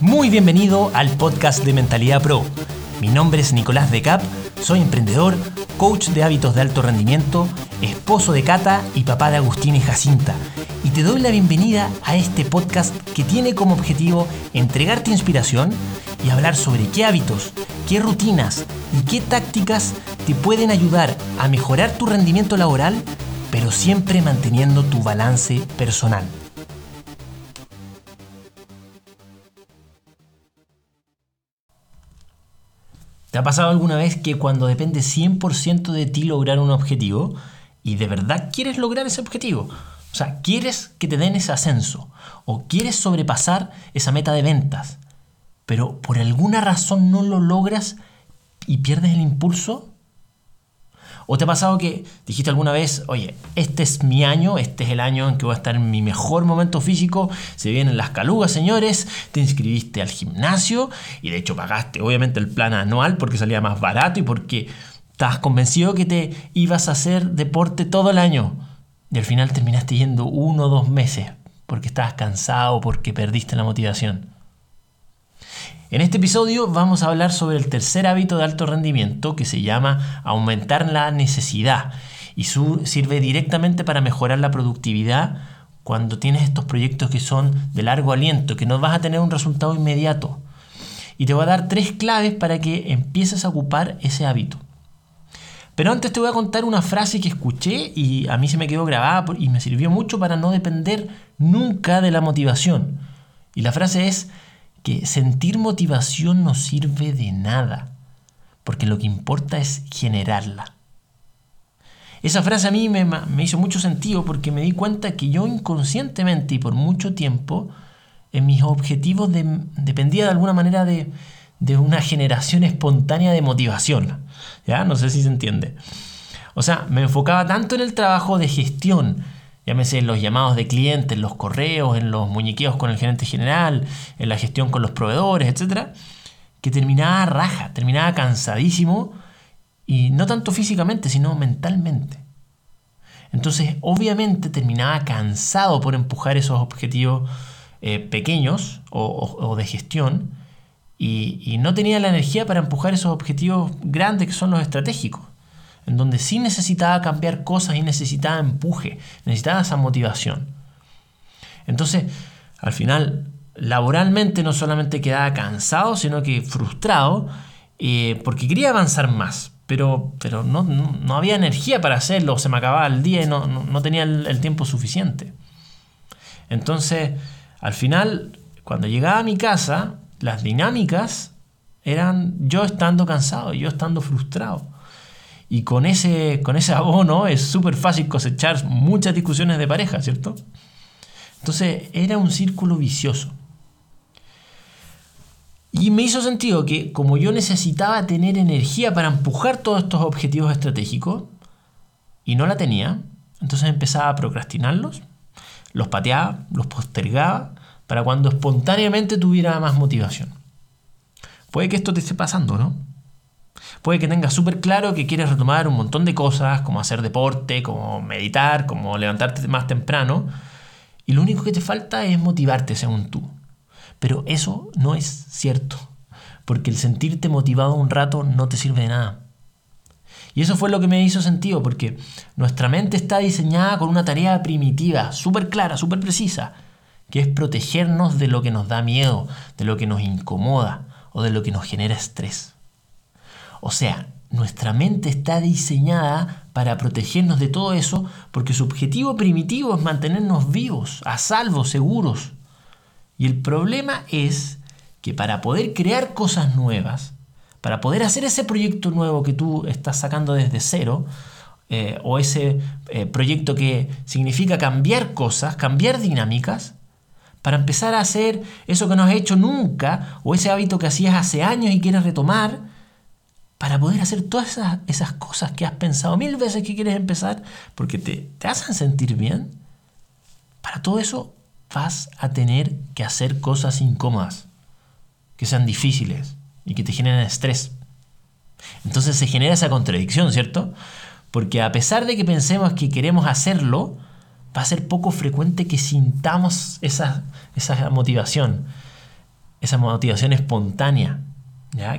Muy bienvenido al podcast de Mentalidad Pro. Mi nombre es Nicolás de Cap, soy emprendedor, coach de hábitos de alto rendimiento, esposo de Cata y papá de Agustín y Jacinta. Y te doy la bienvenida a este podcast que tiene como objetivo entregarte inspiración y hablar sobre qué hábitos, qué rutinas y qué tácticas te pueden ayudar a mejorar tu rendimiento laboral, pero siempre manteniendo tu balance personal. ¿Te ha pasado alguna vez que cuando depende 100% de ti lograr un objetivo y de verdad quieres lograr ese objetivo? O sea, quieres que te den ese ascenso o quieres sobrepasar esa meta de ventas, pero por alguna razón no lo logras y pierdes el impulso ¿O te ha pasado que dijiste alguna vez, oye, este es mi año, este es el año en que voy a estar en mi mejor momento físico, se vienen las calugas, señores, te inscribiste al gimnasio y de hecho pagaste obviamente el plan anual porque salía más barato y porque estabas convencido que te ibas a hacer deporte todo el año y al final terminaste yendo uno o dos meses porque estabas cansado, porque perdiste la motivación. En este episodio vamos a hablar sobre el tercer hábito de alto rendimiento que se llama aumentar la necesidad y sirve directamente para mejorar la productividad cuando tienes estos proyectos que son de largo aliento, que no vas a tener un resultado inmediato. Y te voy a dar tres claves para que empieces a ocupar ese hábito. Pero antes te voy a contar una frase que escuché y a mí se me quedó grabada y me sirvió mucho para no depender nunca de la motivación. Y la frase es, que sentir motivación no sirve de nada, porque lo que importa es generarla. Esa frase a mí me, hizo mucho sentido porque me di cuenta que yo inconscientemente y por mucho tiempo en mis objetivos dependía de alguna manera de, de, una generación espontánea de motivación. ¿Ya? No sé si se entiende. O sea, me enfocaba tanto en el trabajo de gestión, llámese en los llamados de clientes, en los correos, en los muñequeos con el gerente general, en la gestión con los proveedores, etc., que terminaba raja, terminaba cansadísimo, y no tanto físicamente, sino mentalmente. Entonces, obviamente terminaba cansado por empujar esos objetivos eh, pequeños o, de gestión, y no tenía la energía para empujar esos objetivos grandes que son los estratégicos en donde sí necesitaba cambiar cosas y necesitaba empuje, necesitaba esa motivación. Entonces, al final, laboralmente no solamente quedaba cansado, sino que frustrado, eh, porque quería avanzar más, pero, pero no, había energía para hacerlo, se me acababa el día y no, tenía el, tiempo suficiente. Entonces, al final, cuando llegaba a mi casa, las dinámicas eran yo estando cansado, yo estando frustrado. Y con ese, con ese abono es súper fácil cosechar muchas discusiones de pareja, ¿cierto? Entonces era un círculo vicioso. Y me hizo sentido que como yo necesitaba tener energía para empujar todos estos objetivos estratégicos, y no la tenía, entonces empezaba a procrastinarlos, los pateaba, los postergaba, para cuando espontáneamente tuviera más motivación. Puede que esto te esté pasando, ¿no? Puede que tengas súper claro que quieres retomar un montón de cosas, como hacer deporte, como meditar, como levantarte más temprano, y lo único que te falta es motivarte según tú. Pero eso no es cierto, porque el sentirte motivado un rato no te sirve de nada. Y eso fue lo que me hizo sentido, porque nuestra mente está diseñada con una tarea primitiva, súper clara, súper precisa, que es protegernos de lo que nos da miedo, de lo que nos incomoda o de lo que nos genera estrés. O sea, nuestra mente está diseñada para protegernos de todo eso porque su objetivo primitivo es mantenernos vivos, a salvo, seguros. Y el problema es que para poder crear cosas nuevas, para poder hacer ese proyecto nuevo que tú estás sacando desde cero, eh, o ese eh, proyecto que significa cambiar cosas, cambiar dinámicas, para empezar a hacer eso que no has hecho nunca, o ese hábito que hacías hace años y quieres retomar, para poder hacer todas esas, cosas que has pensado mil veces que quieres empezar, porque te, te hacen sentir bien, para todo eso vas a tener que hacer cosas incómodas, que sean difíciles y que te generen estrés. Entonces se genera esa contradicción, ¿cierto? Porque a pesar de que pensemos que queremos hacerlo, va a ser poco frecuente que sintamos esa, esa motivación. esa motivación espontánea,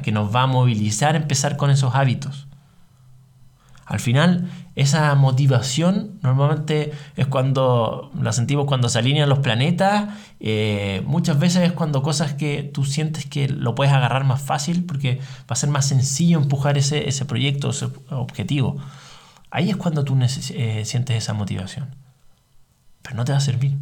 que nos va a movilizar a empezar con esos hábitos. Al final, esa motivación normalmente es cuando la sentimos cuando se alinean los planetas. Eh, muchas veces es cuando cosas que tú sientes que lo puedes agarrar más fácil porque va a ser más sencillo empujar ese, ese proyecto, ese objetivo. Ahí es cuando tú eh, sientes esa motivación. Pero no te va a servir.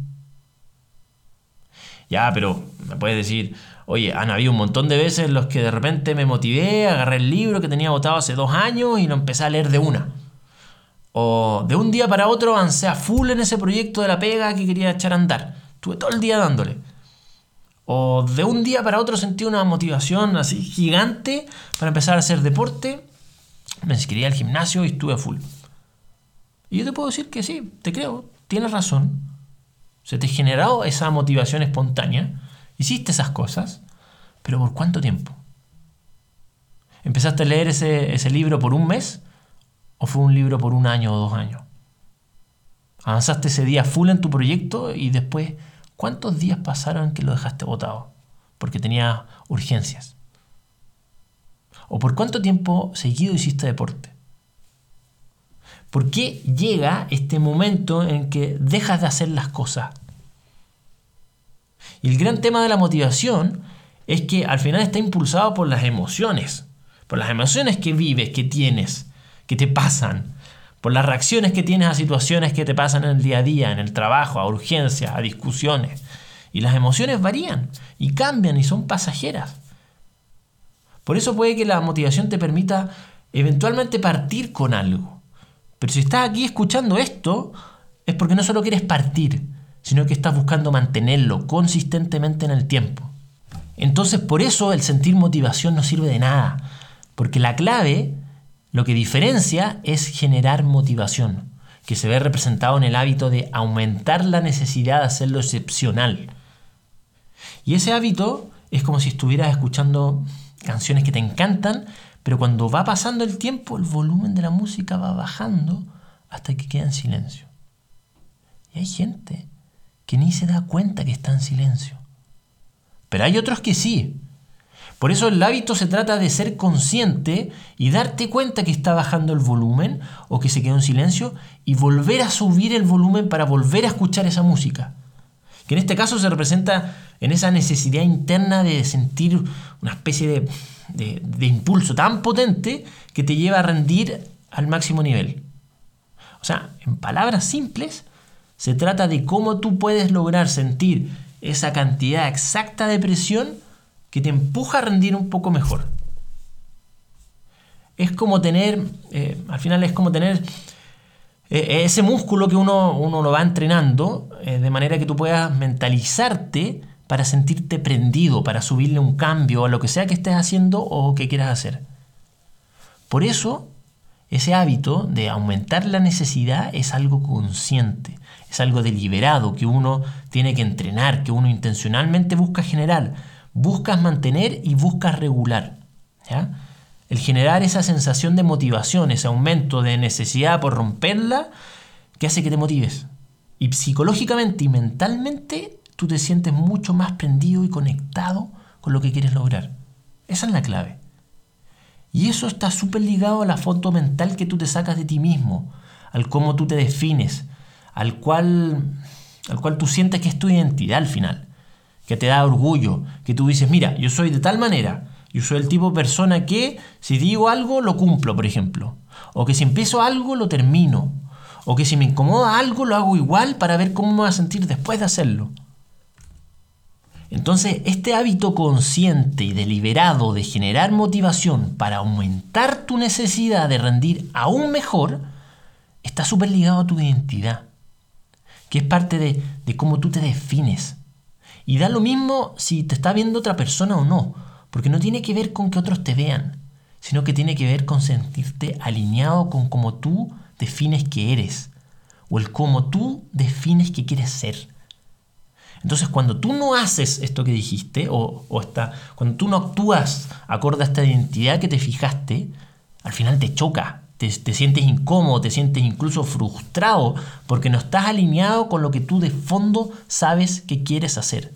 Ya, pero me puedes decir, oye, han habido un montón de veces en los que de repente me motivé, agarré el libro que tenía votado hace dos años y lo empecé a leer de una. O de un día para otro avancé a full en ese proyecto de la pega que quería echar a andar. Estuve todo el día dándole. O de un día para otro sentí una motivación así gigante para empezar a hacer deporte. Me inscribí al gimnasio y estuve a full. Y yo te puedo decir que sí, te creo, tienes razón. Se te generó esa motivación espontánea. Hiciste esas cosas. Pero ¿por cuánto tiempo? ¿Empezaste a leer ese, ese libro por un mes? ¿O fue un libro por un año o dos años? ¿Avanzaste ese día full en tu proyecto y después cuántos días pasaron que lo dejaste botado? Porque tenía urgencias. ¿O por cuánto tiempo seguido hiciste deporte? ¿Por qué llega este momento en que dejas de hacer las cosas? Y el gran tema de la motivación es que al final está impulsado por las emociones, por las emociones que vives, que tienes, que te pasan, por las reacciones que tienes a situaciones que te pasan en el día a día, en el trabajo, a urgencias, a discusiones. Y las emociones varían y cambian y son pasajeras. Por eso puede que la motivación te permita eventualmente partir con algo. Pero si estás aquí escuchando esto, es porque no solo quieres partir, sino que estás buscando mantenerlo consistentemente en el tiempo. Entonces por eso el sentir motivación no sirve de nada, porque la clave, lo que diferencia es generar motivación, que se ve representado en el hábito de aumentar la necesidad de hacerlo excepcional. Y ese hábito es como si estuvieras escuchando canciones que te encantan, pero cuando va pasando el tiempo, el volumen de la música va bajando hasta que queda en silencio. Y hay gente que ni se da cuenta que está en silencio. Pero hay otros que sí. Por eso el hábito se trata de ser consciente y darte cuenta que está bajando el volumen o que se quedó en silencio y volver a subir el volumen para volver a escuchar esa música. Que en este caso se representa en esa necesidad interna de sentir una especie de de, impulso tan potente que te lleva a rendir al máximo nivel. O sea, en palabras simples, se trata de cómo tú puedes lograr sentir esa cantidad exacta de presión que te empuja a rendir un poco mejor. Es como tener, eh, al final es como tener eh, ese músculo que uno, uno lo va entrenando, eh, de manera que tú puedas mentalizarte para sentirte prendido, para subirle un cambio a lo que sea que estés haciendo o que quieras hacer. Por eso, ese hábito de aumentar la necesidad es algo consciente, es algo deliberado que uno tiene que entrenar, que uno intencionalmente busca generar, buscas mantener y buscas regular. El generar esa sensación de motivación, ese aumento de necesidad por romperla, que hace que te motives. Y psicológicamente y mentalmente tú te sientes mucho más prendido y conectado con lo que quieres lograr. Esa es la clave. Y eso está súper ligado a la foto mental que tú te sacas de ti mismo, al cómo tú te defines, al cual, al cual tú sientes que es tu identidad al final, que te da orgullo, que tú dices, mira, yo soy de tal manera, yo soy el tipo de persona que si digo algo lo cumplo, por ejemplo, o que si empiezo algo lo termino, o que si me incomoda algo lo hago igual para ver cómo me voy a sentir después de hacerlo. Entonces, este hábito consciente y deliberado de generar motivación para aumentar tu necesidad de rendir aún mejor, está súper ligado a tu identidad, que es parte de, de cómo tú te defines. Y da lo mismo si te está viendo otra persona o no, porque no tiene que ver con que otros te vean, sino que tiene que ver con sentirte alineado con cómo tú defines que eres, o el cómo tú defines que quieres ser. Entonces, cuando tú no haces esto que dijiste, o, está, cuando tú no actúas acorde a esta identidad que te fijaste, al final te choca, te, te, sientes incómodo, te sientes incluso frustrado, porque no estás alineado con lo que tú de fondo sabes que quieres hacer.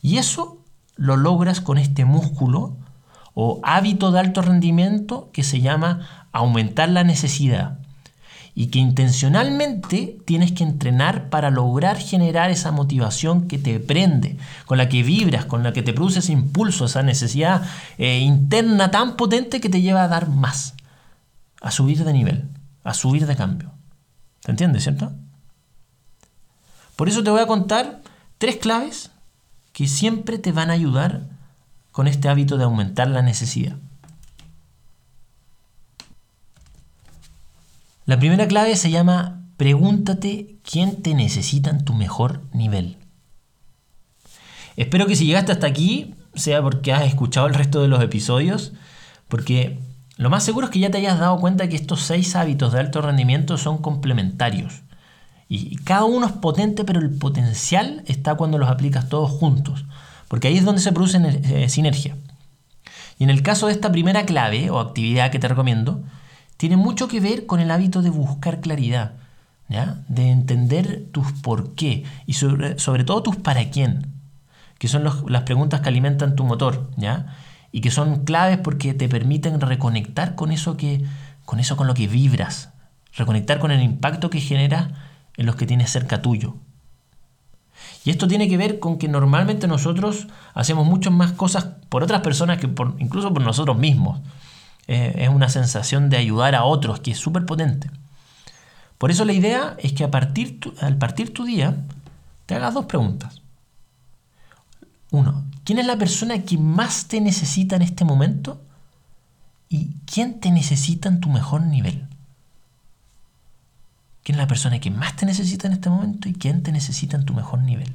Y eso lo logras con este músculo o hábito de alto rendimiento que se llama aumentar la necesidad y que intencionalmente tienes que entrenar para lograr generar esa motivación que te prende, con la que vibras, con la que te produce ese impulso, esa necesidad eh, interna tan potente que te lleva a dar más, a subir de nivel, a subir de cambio. ¿Te entiendes, cierto? Por eso te voy a contar tres claves que siempre te van a ayudar con este hábito de aumentar la necesidad. La primera clave se llama pregúntate quién te necesita en tu mejor nivel. Espero que si llegaste hasta aquí sea porque has escuchado el resto de los episodios, porque lo más seguro es que ya te hayas dado cuenta que estos seis hábitos de alto rendimiento son complementarios. Y cada uno es potente, pero el potencial está cuando los aplicas todos juntos, porque ahí es donde se produce eh, sinergia. Y en el caso de esta primera clave o actividad que te recomiendo, tiene mucho que ver con el hábito de buscar claridad, de entender tus por qué y sobre, todo tus para quién, que son las preguntas que alimentan tu motor, ¿ya? Y que son claves porque te permiten reconectar con eso, que, con eso con lo que vibras, reconectar con el impacto que genera en los que tienes cerca tuyo. Y esto tiene que ver con que normalmente nosotros hacemos muchas más cosas por otras personas que por, incluso por nosotros mismos. Eh, es una sensación de ayudar a otros que es súper potente. Por eso la idea es que a partir al partir tu día te hagas dos preguntas. Uno, ¿quién es la persona que más te necesita en este momento? ¿Y quién te necesita en tu mejor nivel? ¿Quién es la persona que más te necesita en este momento y quién te necesita en tu mejor nivel?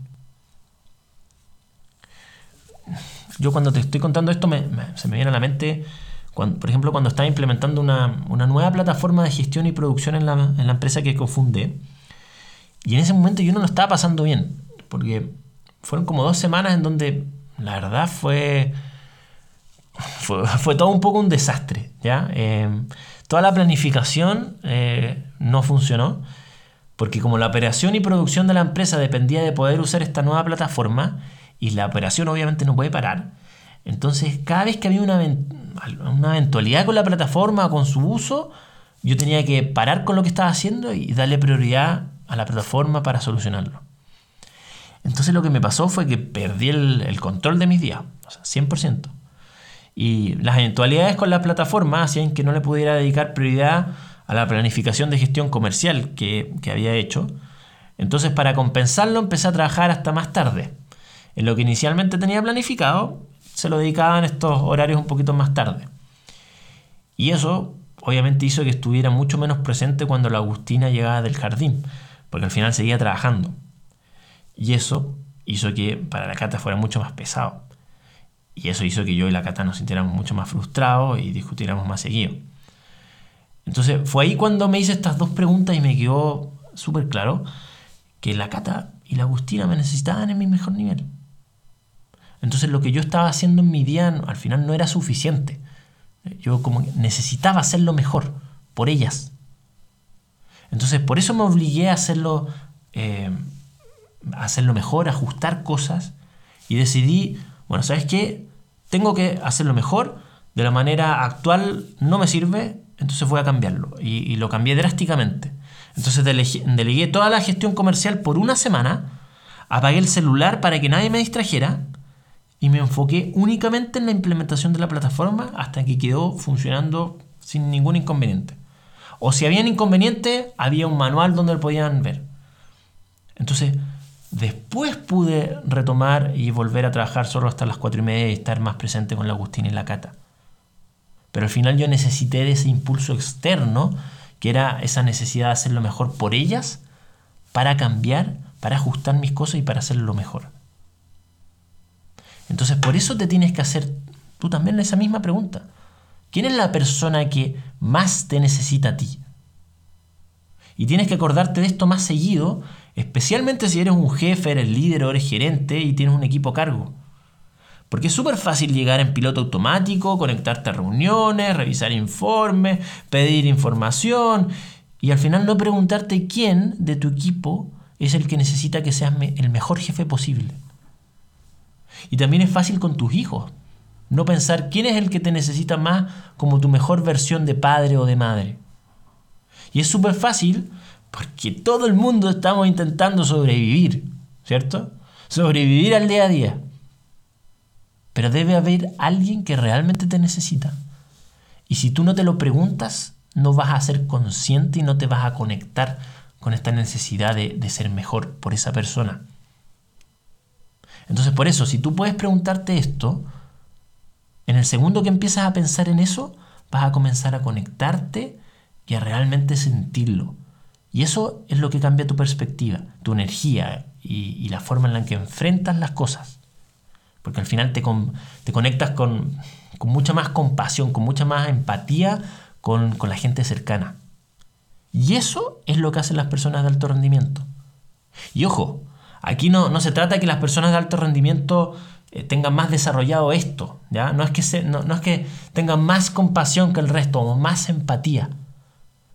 Yo cuando te estoy contando esto se me viene a la mente, por ejemplo, cuando estaba implementando una, nueva plataforma de gestión y producción en la, en la empresa que cofundé. Y en ese momento yo no lo estaba pasando bien, porque fueron como dos semanas en donde la verdad fue, fue, todo un poco un desastre. ¿ya? Eh, toda la planificación eh, no funcionó, porque como la operación y producción de la empresa dependía de poder usar esta nueva plataforma, y la operación obviamente no puede parar, entonces cada vez que había una, una eventualidad con la plataforma o con su uso, yo tenía que parar con lo que estaba haciendo y darle prioridad a la plataforma para solucionarlo. Entonces lo que me pasó fue que perdí el, control de mis días, o sea, 100%. Y las eventualidades con la plataforma hacían que no le pudiera dedicar prioridad a la planificación de gestión comercial que, había hecho. Entonces para compensarlo empecé a trabajar hasta más tarde. En lo que inicialmente tenía planificado, se lo dedicaba en estos horarios un poquito más tarde. Y eso obviamente hizo que estuviera mucho menos presente cuando la Agustina llegaba del jardín, porque al final seguía trabajando. Y eso hizo que para la Cata fuera mucho más pesado. Y eso hizo que yo y la Cata nos sintiéramos mucho más frustrados y discutiéramos más seguido. Entonces fue ahí cuando me hice estas dos preguntas y me quedó súper claro que la Cata y la Agustina me necesitaban en mi mejor nivel. Entonces lo que yo estaba haciendo en mi día al final no era suficiente. Yo como necesitaba hacerlo mejor por ellas. Entonces por eso me obligué a hacerlo eh, hacerlo mejor, ajustar cosas y decidí, bueno, ¿sabes qué? Tengo que hacerlo mejor, de la manera actual no me sirve, entonces voy a cambiarlo y, lo cambié drásticamente. Entonces delegué, toda la gestión comercial por una semana, apagué el celular para que nadie me distrajera y me enfoqué únicamente en la implementación de la plataforma hasta que quedó funcionando sin ningún inconveniente. O si había un inconveniente, había un manual donde lo podían ver. Entonces, Después pude retomar y volver a trabajar solo hasta las 4 y media y estar más presente con la Agustina y la Cata. Pero al final yo necesité de ese impulso externo, que era esa necesidad de hacerlo mejor por ellas, para cambiar, para ajustar mis cosas y para hacerlo mejor. Entonces por eso te tienes que hacer tú también esa misma pregunta. ¿Quién es la persona que más te necesita a ti? Y tienes que acordarte de esto más seguido Especialmente si eres un jefe, eres líder o eres gerente y tienes un equipo a cargo. Porque es súper fácil llegar en piloto automático, conectarte a reuniones, revisar informes, pedir información y al final no preguntarte quién de tu equipo es el que necesita que seas el mejor jefe posible. Y también es fácil con tus hijos. No pensar quién es el que te necesita más como tu mejor versión de padre o de madre. Y es súper fácil porque todo el mundo estamos intentando sobrevivir, ¿cierto? Sobrevivir al día a día. Pero debe haber alguien que realmente te necesita. Y si tú no te lo preguntas, no vas a ser consciente y no te vas a conectar con esta necesidad de, de ser mejor por esa persona. Entonces por eso, si tú puedes preguntarte esto, en el segundo que empiezas a pensar en eso, vas a comenzar a conectarte y a realmente sentirlo. Y eso es lo que cambia tu perspectiva, tu energía y, la forma en la que enfrentas las cosas. Porque al final te, te conectas con, con, mucha más compasión, con mucha más empatía con, con la gente cercana. Y eso es lo que hacen las personas de alto rendimiento. Y ojo, Aquí no, no se trata de que las personas de alto rendimiento eh, tengan más desarrollado esto, ¿ya? No es, que no, es que tengan más compasión que el resto o más empatía,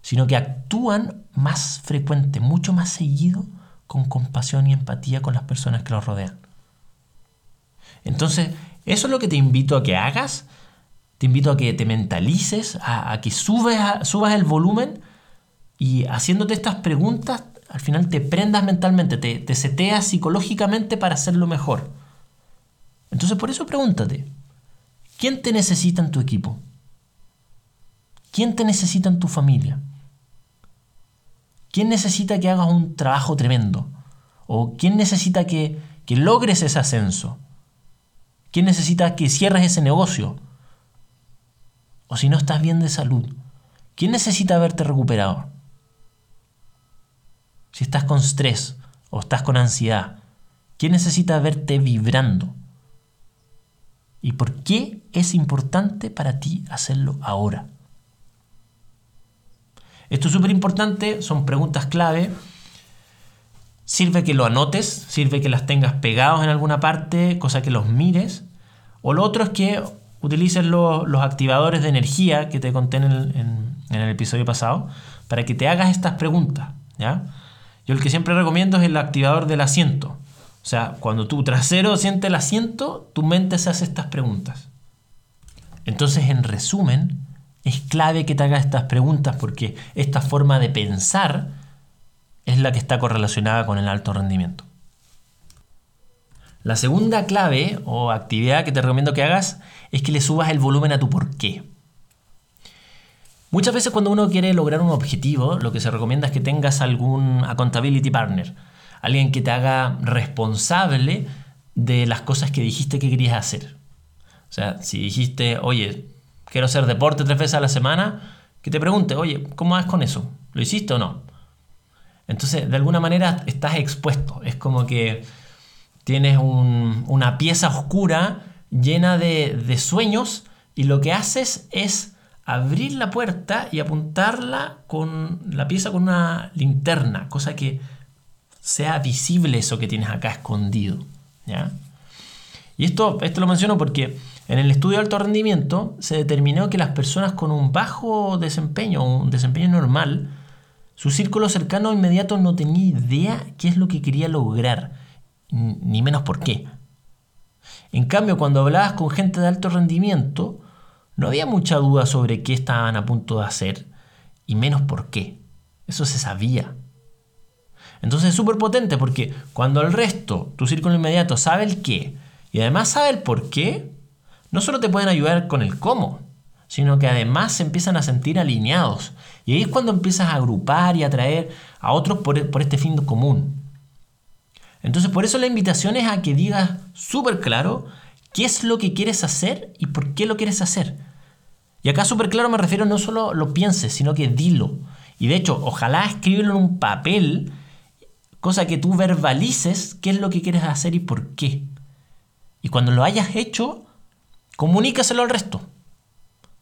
sino que actúan más frecuente, mucho más seguido con compasión y empatía con las personas que los rodean. Entonces, eso es lo que te invito a que hagas. Te invito a que te mentalices, a, que subas el volumen y haciéndote estas preguntas al final te prendas mentalmente, te, te seteas psicológicamente para hacerlo mejor. Entonces por eso pregúntate, ¿quién te necesita en tu equipo? ¿Quién te necesita en tu familia? ¿Quién necesita que hagas un trabajo tremendo? ¿O quién necesita que, que logres ese ascenso? ¿Quién necesita que cierres ese negocio? O si no estás bien de salud, ¿quién necesita verte recuperado? si estás con estrés o estás con ansiedad? ¿Quién necesita verte vibrando? ¿Y por qué es importante para ti hacerlo ahora? Esto es súper importante, son preguntas clave. Sirve que lo anotes, sirve que las tengas pegados en alguna parte, cosa que los mires. O lo otro es que utilices los, activadores de energía que te conté en el, episodio pasado para que te hagas estas preguntas. ¿ya? Yo el que siempre recomiendo es el activador del asiento. O sea, cuando tu trasero siente el asiento, tu mente se hace estas preguntas. Entonces, en resumen, es clave que te hagas estas preguntas porque esta forma de pensar es la que está correlacionada con el alto rendimiento. La segunda clave o actividad que te recomiendo que hagas es que le subas el volumen a tu por qué. Muchas veces cuando uno quiere lograr un objetivo, lo que se recomienda es que tengas algún accountability partner, alguien que te haga responsable de las cosas que dijiste que querías hacer. O sea, si dijiste, oye, quiero hacer deporte tres veces a la semana, que te pregunte, oye, ¿cómo vas con eso? ¿Lo hiciste o no? Entonces, de alguna manera estás expuesto. Es como que tienes una pieza oscura llena de, de sueños y lo que haces es abrir la puerta y apuntarla con la pieza con una linterna, cosa que sea visible eso que tienes acá escondido. ¿ya? Y esto, esto lo menciono porque en el estudio de alto rendimiento se determinó que las personas con un bajo desempeño, un desempeño normal, su círculo cercano inmediato no tenía idea qué es lo que quería lograr, ni menos por qué. En cambio, cuando hablabas con gente de alto rendimiento, no había mucha duda sobre qué estaban a punto de hacer y menos por qué. Eso se sabía. Entonces es súper potente porque cuando el resto, tu círculo inmediato, sabe el qué y además sabe el por qué, no solo te pueden ayudar con el cómo, sino que además se empiezan a sentir alineados. Y ahí es cuando empiezas a agrupar y atraer a otros por, por este fin común. Entonces por eso la invitación es a que digas súper claro qué es lo que quieres hacer y por qué lo quieres hacer. Y acá súper claro me refiero no solo lo pienses, sino que dilo. Y de hecho, ojalá escríbelo en un papel, cosa que tú verbalices qué es lo que quieres hacer y por qué. Y cuando lo hayas hecho, comunícaselo al resto.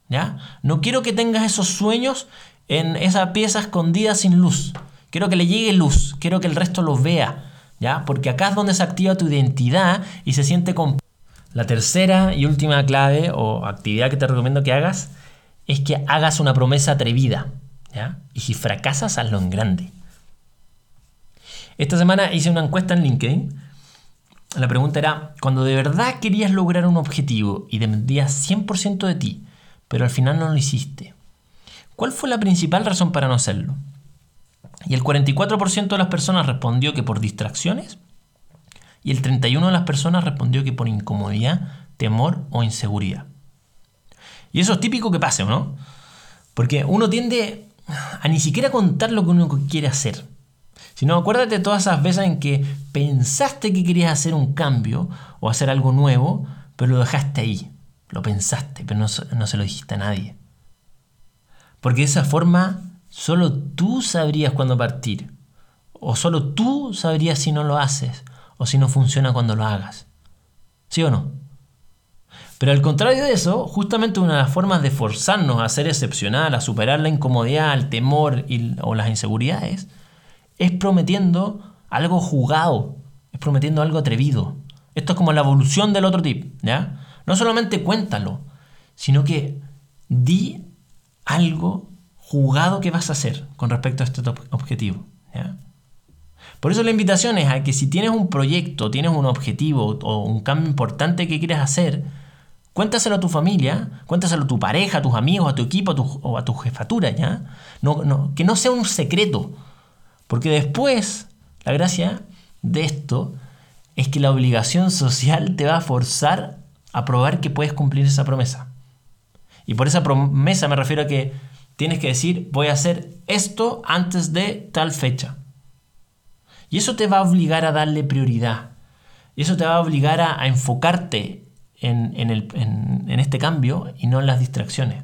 ¿Ya? No quiero que tengas esos sueños en esa pieza escondida sin luz. Quiero que le llegue luz, quiero que el resto lo vea, ¿ya? Porque acá es donde se activa tu identidad y se siente con la tercera y última clave o actividad que te recomiendo que hagas es que hagas una promesa atrevida. Y si fracasas, hazlo en grande. Esta semana hice una encuesta en LinkedIn la pregunta era, cuando de verdad querías lograr un objetivo y dependías 100% de ti, pero al final no lo hiciste, ¿cuál fue la principal razón para no hacerlo? Y el 44% de las personas respondió que por distracciones y el 31% de las personas respondió que por incomodidad, temor o inseguridad. Y eso es típico que pase, ¿no? Porque uno tiende a ni siquiera contar lo que uno quiere hacer. Sino acuérdate todas esas veces en que pensaste que querías hacer un cambio o hacer algo nuevo, pero lo dejaste ahí. Lo pensaste, pero no, no se lo dijiste a nadie. Porque de esa forma solo tú sabrías cuándo partir. O solo tú sabrías si no lo haces o si no funciona cuando lo hagas. ¿Sí o no? Pero al contrario de eso, justamente una de las formas de forzarnos a ser excepcional, a superar la incomodidad, el temor o las inseguridades, es prometiendo algo jugado, es prometiendo algo atrevido. Esto es como la evolución del otro tip, ¿ya? No solamente cuéntalo, sino que di algo jugado que vas a hacer con respecto a este objetivo, ¿ya? Por eso la invitación es a que si tienes un proyecto, tienes un objetivo o un cambio importante que quieres hacer, cuéntaselo a tu familia, cuéntaselo a tu pareja, a tus amigos, a tu equipo o a tu jefatura, ¿ya? No, no, que no sea un secreto, porque después, la gracia de esto es que la obligación social te va a forzar a probar que puedes cumplir esa promesa. Y por esa promesa me refiero a que tienes que decir, voy a hacer esto antes de tal fecha. Y eso te va a obligar a darle prioridad. Y eso te va a obligar a, enfocarte en, en este cambio y no en las distracciones.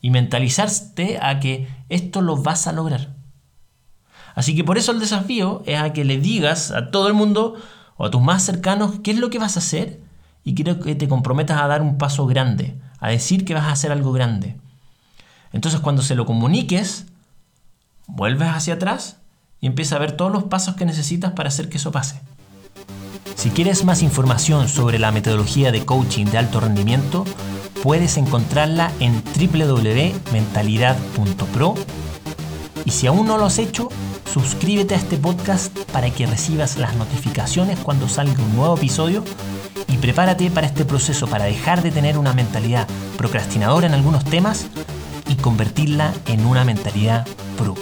Y mentalizarte a que esto lo vas a lograr. Así que por eso el desafío es a que le digas a todo el mundo o a tus más cercanos qué es lo que vas a hacer y quiero que te comprometas a dar un paso grande, a decir que vas a hacer algo grande. Entonces cuando se lo comuniques, vuelves hacia atrás y empieza a ver todos los pasos que necesitas para hacer que eso pase. Si quieres más información sobre la metodología de coaching de alto rendimiento, puedes encontrarla en www.mentalidad.pro y si aún no lo has hecho, suscríbete a este podcast para que recibas las notificaciones cuando salga un nuevo episodio y prepárate para este proceso para dejar de tener una mentalidad procrastinadora en algunos temas y convertirla en una mentalidad pro.